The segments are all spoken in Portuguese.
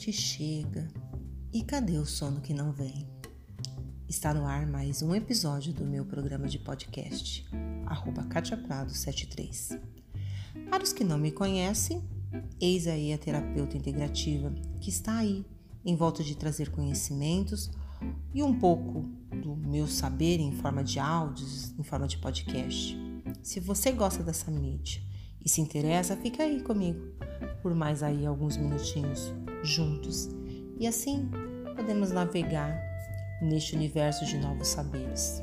noite chega e cadê o sono que não vem? Está no ar mais um episódio do meu programa de podcast, arroba Prado 73. Para os que não me conhecem, eis aí a terapeuta integrativa que está aí em volta de trazer conhecimentos e um pouco do meu saber em forma de áudios, em forma de podcast. Se você gosta dessa mídia e se interessa, fica aí comigo por mais aí alguns minutinhos juntos e assim podemos navegar neste universo de novos saberes.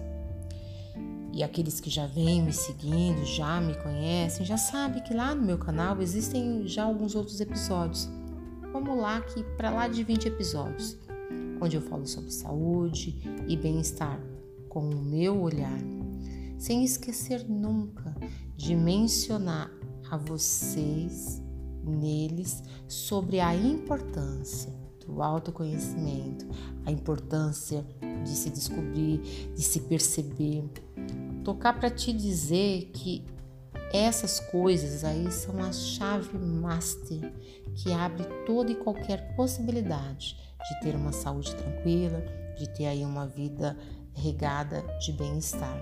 E aqueles que já vêm me seguindo, já me conhecem, já sabem que lá no meu canal existem já alguns outros episódios. Vamos lá que para lá de 20 episódios, onde eu falo sobre saúde e bem-estar com o meu olhar, sem esquecer nunca de mencionar a vocês neles sobre a importância do autoconhecimento, a importância de se descobrir, de se perceber. Tocar para te dizer que essas coisas aí são a chave master que abre toda e qualquer possibilidade de ter uma saúde tranquila, de ter aí uma vida regada de bem-estar.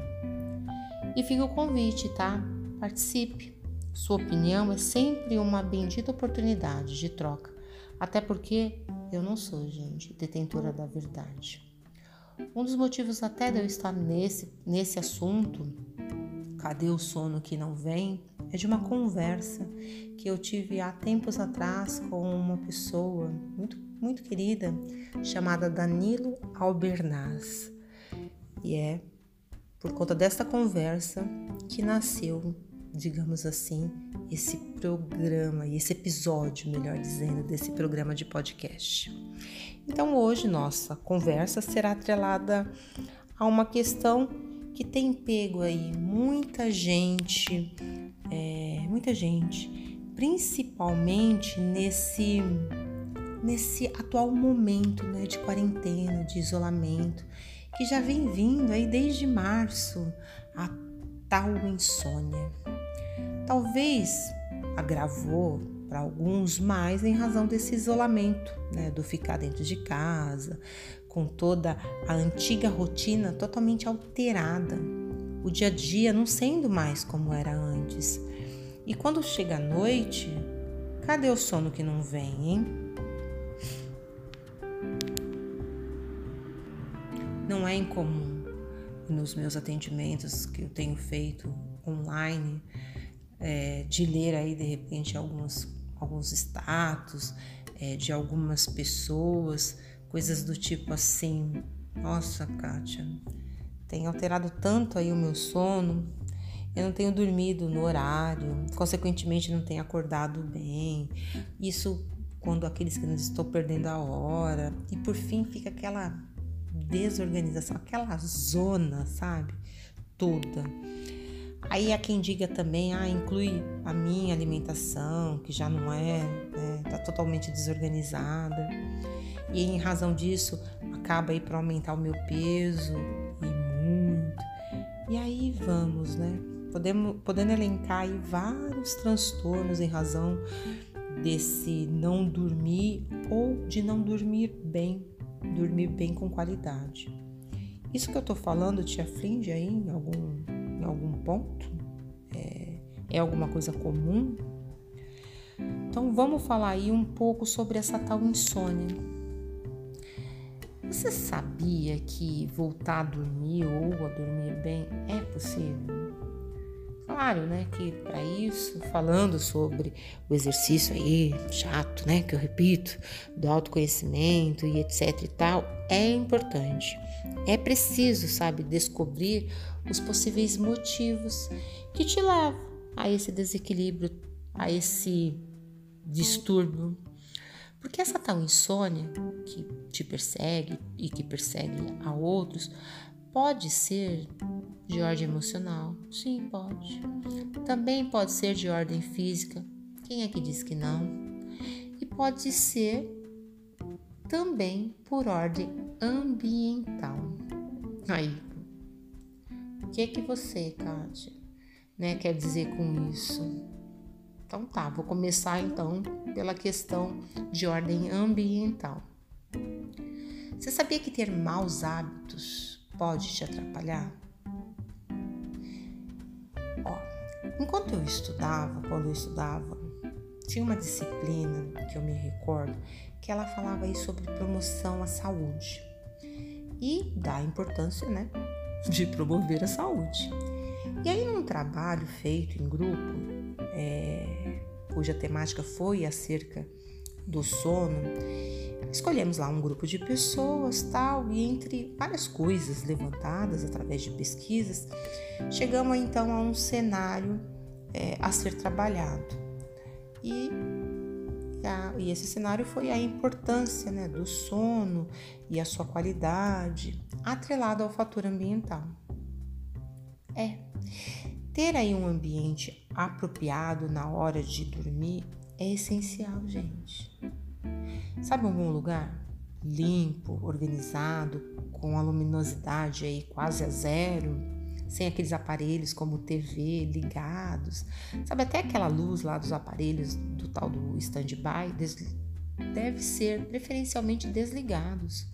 E fica o convite, tá? Participe. Sua opinião é sempre uma bendita oportunidade de troca, até porque eu não sou, gente, detentora da verdade. Um dos motivos até de eu estar nesse, nesse assunto, cadê o sono que não vem, é de uma conversa que eu tive há tempos atrás com uma pessoa muito, muito querida chamada Danilo Albernaz. E é por conta desta conversa que nasceu digamos assim, esse programa e esse episódio, melhor dizendo, desse programa de podcast. Então, hoje nossa conversa será atrelada a uma questão que tem pego aí muita gente, é, muita gente, principalmente nesse nesse atual momento né, de quarentena, de isolamento, que já vem vindo aí desde março, a tal insônia. Talvez agravou para alguns mais em razão desse isolamento, né, do ficar dentro de casa, com toda a antiga rotina totalmente alterada, o dia a dia não sendo mais como era antes. E quando chega a noite, cadê o sono que não vem, hein? Não é incomum nos meus atendimentos que eu tenho feito online é, de ler aí de repente alguns, alguns status é, de algumas pessoas, coisas do tipo assim, nossa, Kátia, tem alterado tanto aí o meu sono, eu não tenho dormido no horário, consequentemente não tenho acordado bem. Isso quando aqueles que não estão perdendo a hora. E por fim fica aquela desorganização, aquela zona, sabe? Toda. Aí há quem diga também, ah, inclui a minha alimentação, que já não é, né, tá totalmente desorganizada. E em razão disso, acaba aí para aumentar o meu peso e muito. E aí vamos, né? Podemos, podendo elencar aí vários transtornos em razão desse não dormir ou de não dormir bem, dormir bem com qualidade. Isso que eu tô falando te aflige aí em algum algum ponto? É, é alguma coisa comum? Então vamos falar aí um pouco sobre essa tal insônia. Você sabia que voltar a dormir ou a dormir bem é possível? Claro, né, que para isso, falando sobre o exercício aí chato, né, que eu repito, do autoconhecimento e etc e tal, é importante. É preciso, sabe, descobrir os possíveis motivos que te levam a esse desequilíbrio, a esse distúrbio. Porque essa tal insônia que te persegue e que persegue a outros pode ser de ordem emocional. Sim, pode. Também pode ser de ordem física. Quem é que diz que não? E pode ser também por ordem ambiental. Aí, o que é que você, Kátia, né, quer dizer com isso? Então tá, vou começar então pela questão de ordem ambiental. Você sabia que ter maus hábitos pode te atrapalhar? Ó, enquanto eu estudava, quando eu estudava, tinha uma disciplina que eu me recordo que ela falava aí sobre promoção à saúde e da importância, né, de promover a saúde. E aí, num trabalho feito em grupo, é, cuja temática foi acerca do sono, escolhemos lá um grupo de pessoas, tal, e entre várias coisas levantadas através de pesquisas, chegamos então a um cenário é, a ser trabalhado. E, a, e, esse cenário foi a importância né, do sono e a sua qualidade, atrelado ao fator ambiental. É, ter aí um ambiente apropriado na hora de dormir é essencial, gente. Sabe um bom lugar? Limpo, organizado, com a luminosidade aí quase a zero, sem aqueles aparelhos como TV ligados. Sabe até aquela luz lá dos aparelhos do tal do stand-by deve ser preferencialmente desligados.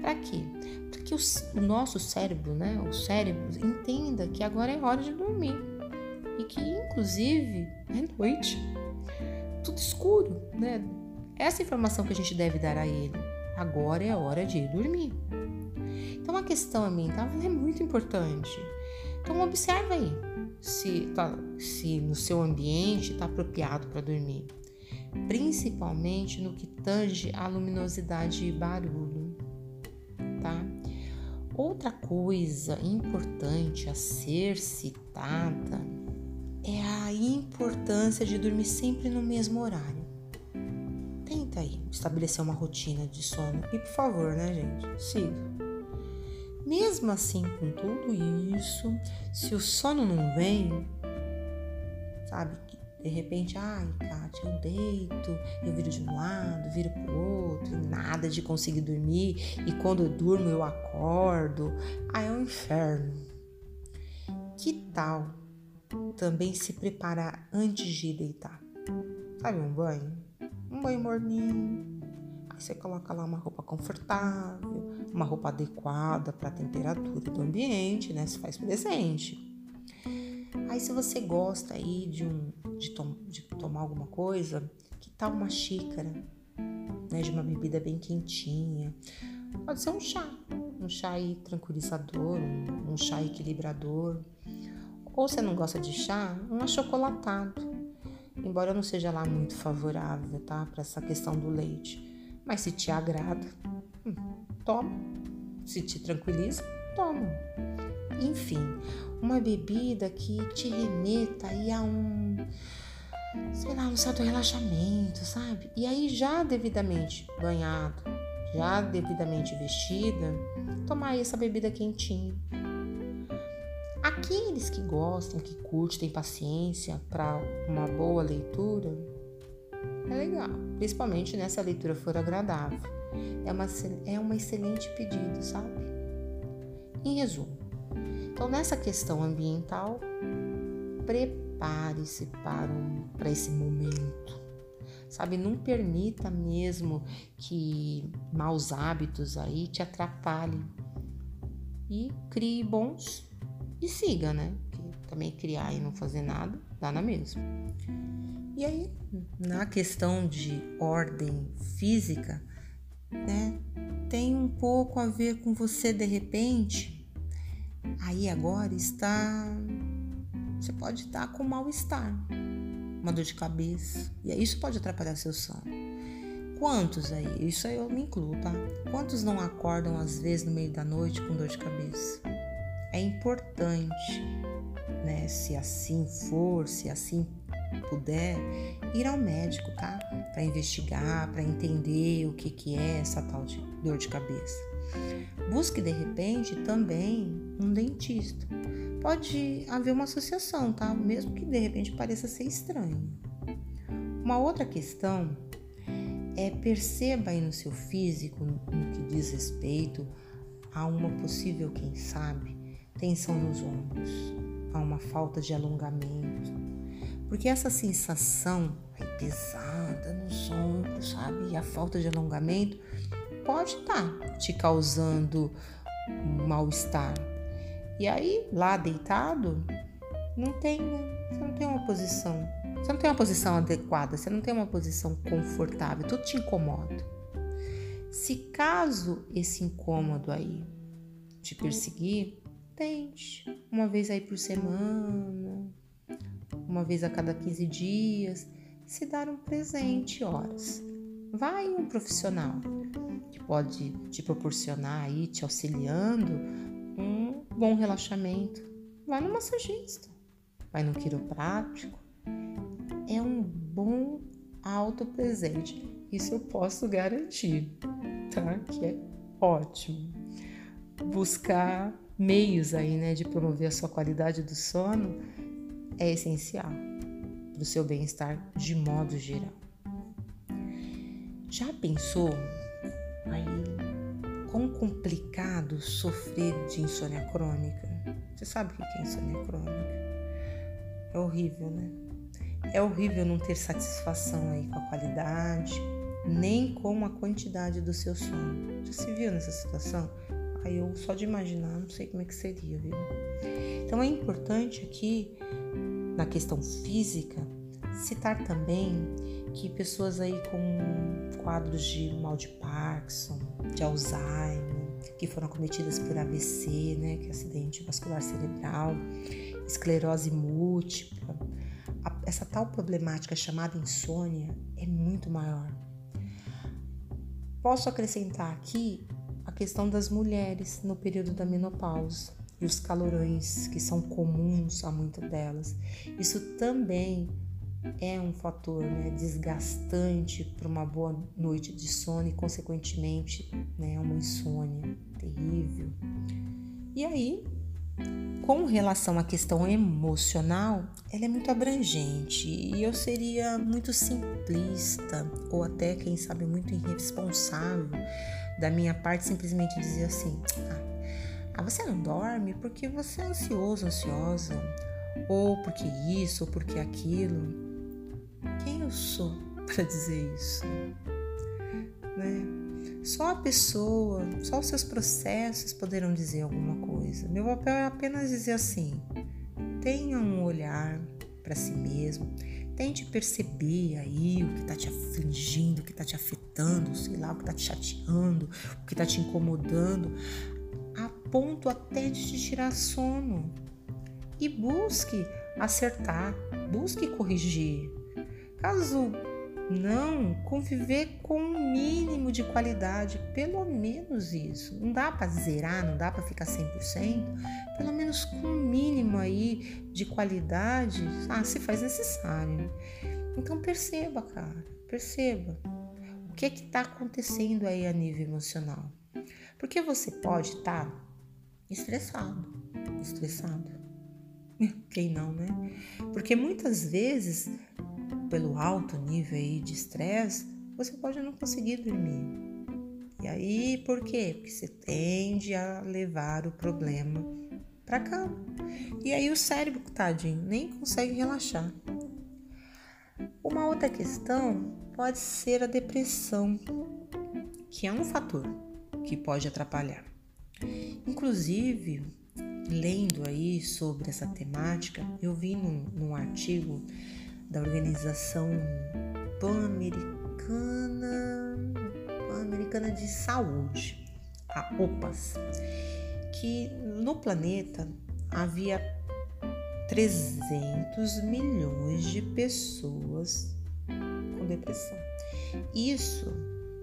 Para quê? Para que o, o, nosso cérebro, né, o cérebro, entenda que agora é hora de dormir e que, inclusive, é noite, tudo escuro, né? Essa informação que a gente deve dar a ele. Agora é hora de ir dormir. Então, a questão ambiental é muito importante. Então, observa aí se, tá, se no seu ambiente está apropriado para dormir, principalmente no que tange a luminosidade e barulho tá? Outra coisa importante a ser citada é a importância de dormir sempre no mesmo horário. Tenta aí estabelecer uma rotina de sono e, por favor, né, gente? Siga. Mesmo assim, com tudo isso, se o sono não vem, sabe, de repente, ai, Kátia, eu deito, eu viro de um lado, viro pro outro, e nada de conseguir dormir, e quando eu durmo eu acordo. Ai, é um inferno. Que tal também se preparar antes de deitar? Sabe um banho? Um banho morninho. Aí você coloca lá uma roupa confortável, uma roupa adequada para a temperatura do ambiente, né? Se faz presente. Aí se você gosta aí de, um, de, tom, de tomar alguma coisa, que tal uma xícara, né, de uma bebida bem quentinha? Pode ser um chá, um chá aí tranquilizador, um, um chá equilibrador. Ou você não gosta de chá, um achocolatado. Embora não seja lá muito favorável, tá, para essa questão do leite. Mas se te agrada, hum, toma. Se te tranquiliza, toma. Enfim, uma bebida que te remeta aí a um, sei lá, um certo relaxamento, sabe? E aí já devidamente banhado, já devidamente vestida, tomar essa bebida quentinha. Aqueles que gostam, que curtem, têm paciência para uma boa leitura, é legal, principalmente nessa leitura for agradável. É uma, é uma excelente pedido, sabe? Em resumo, então, nessa questão ambiental, prepare-se para, um, para esse momento. Sabe, não permita mesmo que maus hábitos aí te atrapalhem. E crie bons e siga, né? Também criar e não fazer nada dá na mesma. E aí, na questão de ordem física, né, tem um pouco a ver com você de repente Aí agora está. Você pode estar com mal-estar, uma dor de cabeça. E isso pode atrapalhar seu sono. Quantos aí? Isso aí eu me incluo, tá? Quantos não acordam às vezes no meio da noite com dor de cabeça? É importante, né? Se assim for, se assim puder, ir ao médico, tá? Para investigar, para entender o que, que é essa tal de dor de cabeça. Busque de repente também um dentista. Pode haver uma associação, tá? Mesmo que de repente pareça ser estranho. Uma outra questão é perceba aí no seu físico, no que diz respeito a uma possível, quem sabe, tensão nos ombros, a uma falta de alongamento. Porque essa sensação pesada nos ombros, sabe? E a falta de alongamento pode estar tá te causando mal-estar. E aí, lá deitado, não tem? Você não tem uma posição. Você não tem uma posição adequada, você não tem uma posição confortável, tudo te incomoda. Se caso esse incômodo aí te perseguir, tente uma vez aí por semana, uma vez a cada 15 dias, se dar um presente, horas. Vai um profissional que pode te proporcionar aí, te auxiliando, um bom relaxamento. Vai no massagista, vai no quiroprático. É um bom auto presente. Isso eu posso garantir, tá? Que é ótimo. Buscar meios aí, né, de promover a sua qualidade do sono é essencial para o seu bem-estar de modo geral. Já pensou aí quão complicado sofrer de insônia crônica? Você sabe o que é insônia crônica? É horrível, né? É horrível não ter satisfação aí com a qualidade, nem com a quantidade do seu sono. Já se viu nessa situação? Aí eu só de imaginar, não sei como é que seria, viu? Então é importante aqui, na questão física, citar também que pessoas aí com quadros de mal de Parkinson, de Alzheimer, que foram acometidas por AVC, né, que é acidente vascular cerebral, esclerose múltipla, essa tal problemática chamada insônia é muito maior. Posso acrescentar aqui questão das mulheres no período da menopausa e os calorões que são comuns a muitas delas. Isso também é um fator né, desgastante para uma boa noite de sono e, consequentemente, né, uma insônia terrível. E aí, com relação à questão emocional, ela é muito abrangente e eu seria muito simplista ou até, quem sabe, muito irresponsável da minha parte simplesmente dizer assim: ah, você não dorme porque você é ansioso, ansiosa, ou porque isso, ou porque aquilo. Quem eu sou para dizer isso? Né? Só a pessoa, só os seus processos poderão dizer alguma coisa. Meu papel é apenas dizer assim: tenha um olhar para si mesmo, Tente perceber aí o que está te o que está te afetando, sei lá, o que está te chateando, o que está te incomodando, a ponto até de te tirar sono. E busque acertar, busque corrigir. Caso não, conviver com um mínimo de qualidade, pelo menos isso. Não dá para zerar, não dá para ficar 100%, pelo menos com um mínimo aí de qualidade, ah, se faz necessário. Então perceba, cara, perceba o que é está acontecendo aí a nível emocional. Porque você pode estar tá estressado, estressado. Quem não, né? Porque muitas vezes pelo alto nível aí de estresse, você pode não conseguir dormir. E aí, por quê? Porque você tende a levar o problema para cama. E aí o cérebro, tadinho, nem consegue relaxar. Uma outra questão pode ser a depressão, que é um fator que pode atrapalhar. Inclusive, lendo aí sobre essa temática, eu vi num, num artigo da Organização Pan-Americana Pan-Americana de Saúde, a OPAS, que no planeta havia 300 milhões de pessoas depressão. Isso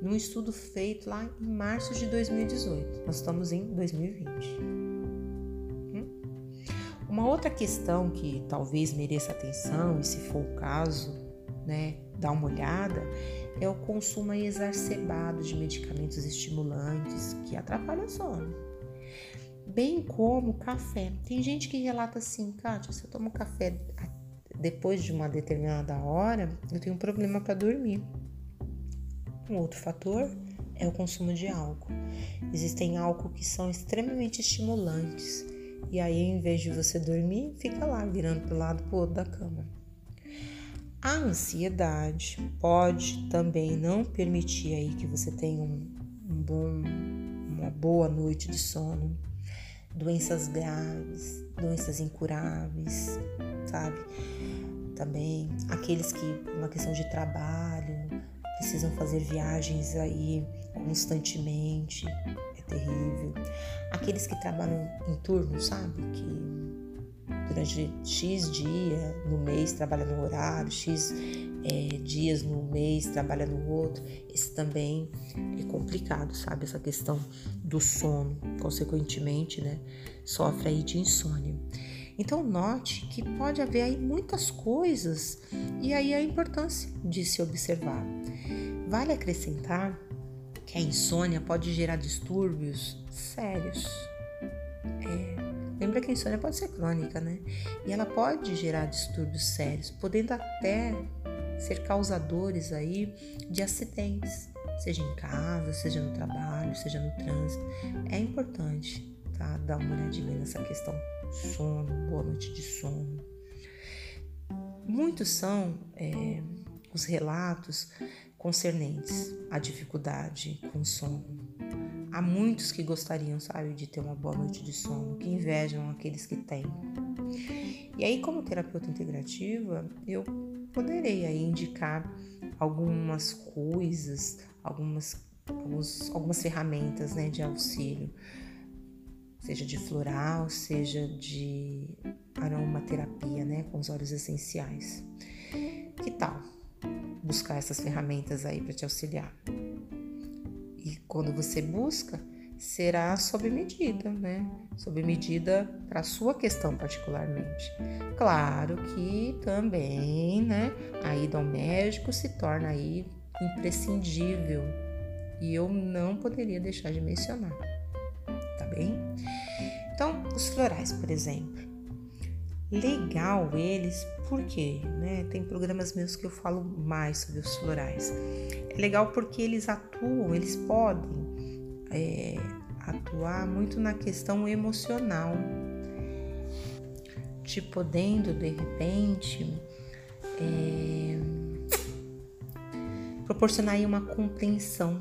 num estudo feito lá em março de 2018. Nós estamos em 2020. Uma outra questão que talvez mereça atenção, e se for o caso, né, dar uma olhada, é o consumo exacerbado de medicamentos estimulantes que atrapalham o sono. Bem como café. Tem gente que relata assim, Kátia, se eu tomo café depois de uma determinada hora, eu tenho um problema para dormir. Um outro fator é o consumo de álcool. Existem álcool que são extremamente estimulantes e aí, em vez de você dormir, fica lá, virando para o lado pro outro da cama. A ansiedade pode também não permitir aí que você tenha um, um bom, uma boa noite de sono. Doenças graves, doenças incuráveis, sabe? Também aqueles que, uma questão de trabalho, precisam fazer viagens aí constantemente, é terrível. Aqueles que trabalham em turno, sabe? Que durante X dia no mês trabalha no horário, X é, dias no mês trabalha no outro. Esse também é complicado, sabe? Essa questão do sono, consequentemente, né? Sofre aí de insônia. Então note que pode haver aí muitas coisas e aí a importância de se observar. Vale acrescentar que a insônia pode gerar distúrbios sérios. É, Lembra que a insônia pode ser crônica, né? E ela pode gerar distúrbios sérios, podendo até ser causadores aí de acidentes, seja em casa, seja no trabalho, seja no trânsito. É importante, tá? Dar uma olhadinha nessa questão sono, boa noite de sono. Muitos são é, os relatos concernentes à dificuldade com sono Há muitos que gostariam, sabe, de ter uma boa noite de sono, que invejam aqueles que têm. E aí, como terapeuta integrativa, eu poderei aí indicar algumas coisas, algumas, alguns, algumas ferramentas né, de auxílio, seja de floral, seja de aromaterapia, né, com os óleos essenciais. Que tal buscar essas ferramentas aí para te auxiliar? E quando você busca, será sob medida, né? Sob medida para sua questão particularmente. Claro que também, né, a ida ao médico se torna aí imprescindível e eu não poderia deixar de mencionar, tá bem? Então, os florais, por exemplo. Legal eles, porque né, tem programas meus que eu falo mais sobre os florais. É legal porque eles atuam, eles podem é, atuar muito na questão emocional, te podendo de repente é, proporcionar uma compreensão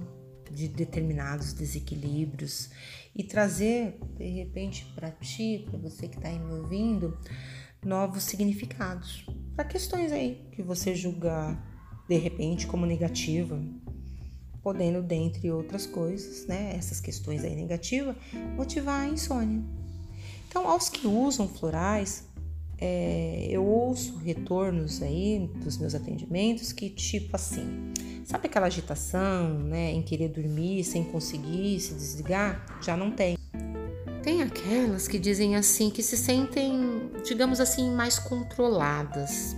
de determinados desequilíbrios e trazer de repente para ti, para você que está aí me ouvindo, novos significados para questões aí que você julga de repente como negativa, podendo, dentre outras coisas, né, essas questões aí negativas, motivar a insônia. Então, aos que usam florais, é, eu ouço retornos aí dos meus atendimentos que tipo assim, sabe aquela agitação, né, em querer dormir sem conseguir se desligar? Já não tem. Tem aquelas que dizem assim que se sentem, digamos assim, mais controladas.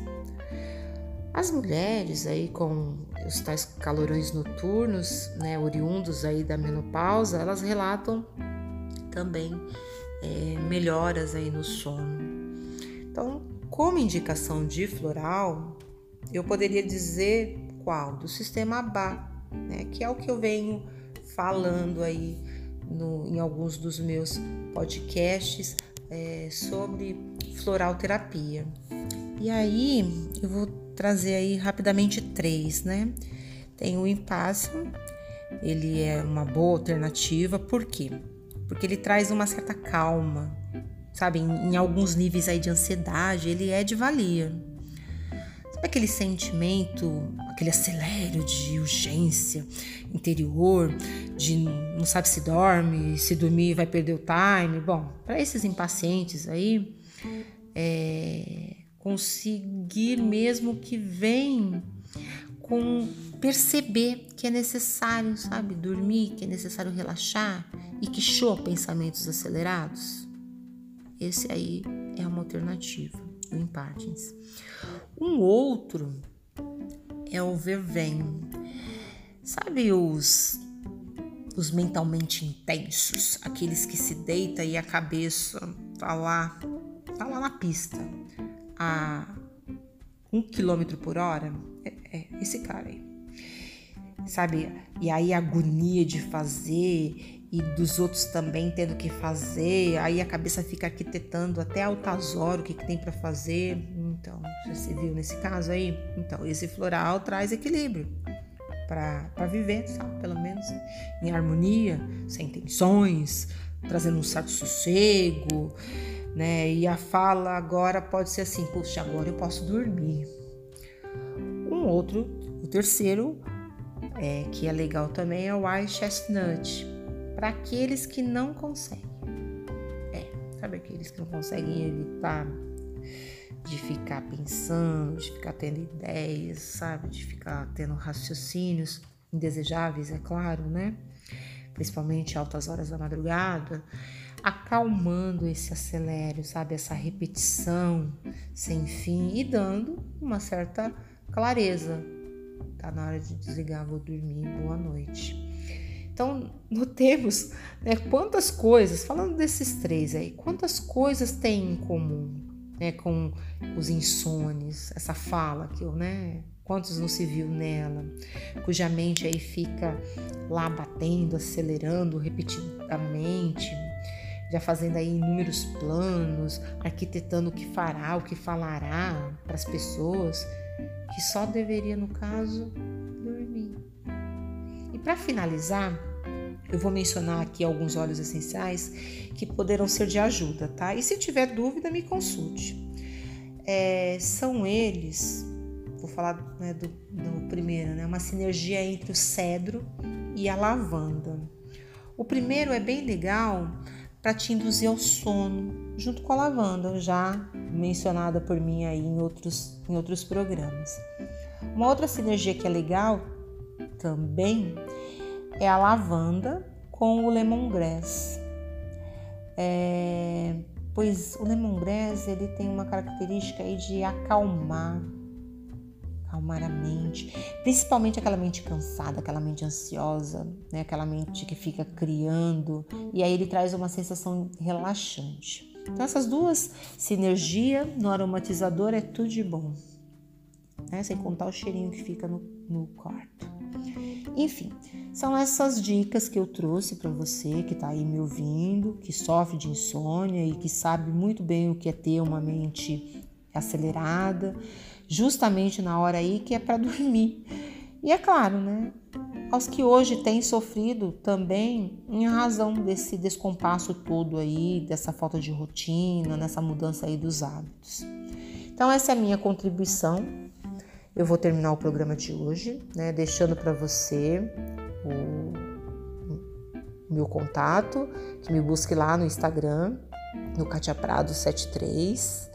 As mulheres aí com os tais calorões noturnos, né, oriundos aí da menopausa, elas relatam também é, melhoras aí no sono. Então, como indicação de floral, eu poderia dizer qual? Do sistema ABA, né, que é o que eu venho falando aí no, em alguns dos meus podcasts é, sobre floral terapia. E aí eu vou trazer aí rapidamente três, né? Tem o impasse, ele é uma boa alternativa, por quê? Porque ele traz uma certa calma, sabe? Em, em alguns níveis aí de ansiedade, ele é de valia. Sabe aquele sentimento, aquele acelero de urgência interior, de não sabe se dorme, se dormir vai perder o time? Bom, para esses impacientes aí, é, conseguir mesmo que vem com perceber que é necessário, sabe, dormir, que é necessário relaxar e que show pensamentos acelerados. Esse aí é uma alternativa, o Impartins. Um outro é o vervenho. Sabe os os mentalmente intensos, aqueles que se deita e a cabeça tá lá, tá lá na pista a um quilômetro por hora? É, é esse cara aí sabe? E aí a agonia de fazer e dos outros também tendo que fazer, aí a cabeça fica arquitetando até altas horas o que, que tem para fazer. Então, já se viu nesse caso aí? Então, esse floral traz equilíbrio para viver, sabe? Pelo menos em harmonia, sem tensões, trazendo um certo sossego, né? E a fala agora pode ser assim: puxa, agora eu posso dormir. Um outro, o terceiro, é, que é legal também, é o White Chestnut para aqueles que não conseguem. É, sabe aqueles que não conseguem evitar de ficar pensando, de ficar tendo ideias, sabe, de ficar tendo raciocínios indesejáveis, é claro, né? Principalmente altas horas da madrugada, acalmando esse acelero, sabe, essa repetição sem fim e dando uma certa clareza. Tá na hora de desligar, vou dormir, boa noite. Então, notemos né, quantas coisas, falando desses três aí, quantas coisas tem em comum né, com os insones, essa fala que eu, né? Quantos não se viu nela, cuja mente aí fica lá batendo, acelerando repetidamente, já fazendo aí inúmeros planos, arquitetando o que fará, o que falará para as pessoas, que só deveria, no caso, para finalizar, eu vou mencionar aqui alguns óleos essenciais que poderão ser de ajuda, tá? E se tiver dúvida, me consulte. É, são eles, vou falar né, do, do primeiro, né? Uma sinergia entre o cedro e a lavanda. O primeiro é bem legal para te induzir ao sono, junto com a lavanda, já mencionada por mim aí em outros, em outros programas. Uma outra sinergia que é legal também é a lavanda com o lemongrass. É, pois o lemongrass ele tem uma característica aí de acalmar, acalmar a mente, principalmente aquela mente cansada, aquela mente ansiosa, né? aquela mente que fica criando, e aí ele traz uma sensação relaxante. Então essas duas sinergia no aromatizador é tudo de bom, né? sem contar o cheirinho que fica no, no quarto. Enfim, são essas dicas que eu trouxe para você que está aí me ouvindo, que sofre de insônia e que sabe muito bem o que é ter uma mente acelerada, justamente na hora aí que é para dormir. E é claro, né? Aos que hoje têm sofrido também em razão desse descompasso todo aí, dessa falta de rotina, nessa mudança aí dos hábitos. Então essa é a minha contribuição eu vou terminar o programa de hoje, né, deixando para você o meu contato, que me busque lá no Instagram, no Katia Prado 73,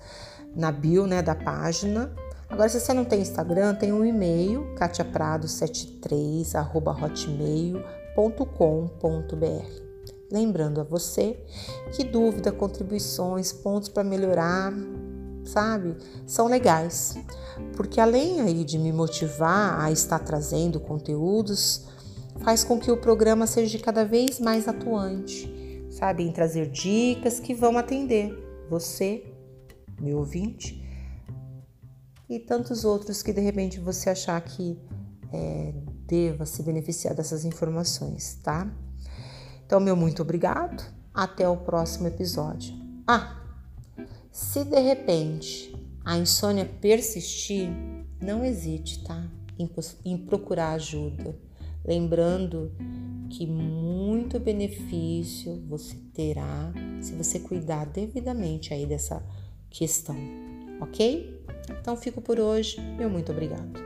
na bio, né, da página. Agora, se você não tem Instagram, tem um e-mail, katiaprado73@hotmail.com.br. Lembrando a você que dúvida, contribuições, pontos para melhorar, sabe? São legais, porque além aí de me motivar a estar trazendo conteúdos, faz com que o programa seja cada vez mais atuante, sabe? Em trazer dicas que vão atender você, meu ouvinte, e tantos outros que de repente você achar que é, deva se beneficiar dessas informações, tá? Então, meu muito obrigado. Até o próximo episódio. Ah! Se de repente a insônia persistir, não hesite, tá? Em, em procurar ajuda. Lembrando que muito benefício você terá se você cuidar devidamente aí dessa questão, ok? Então fico por hoje, meu muito obrigado.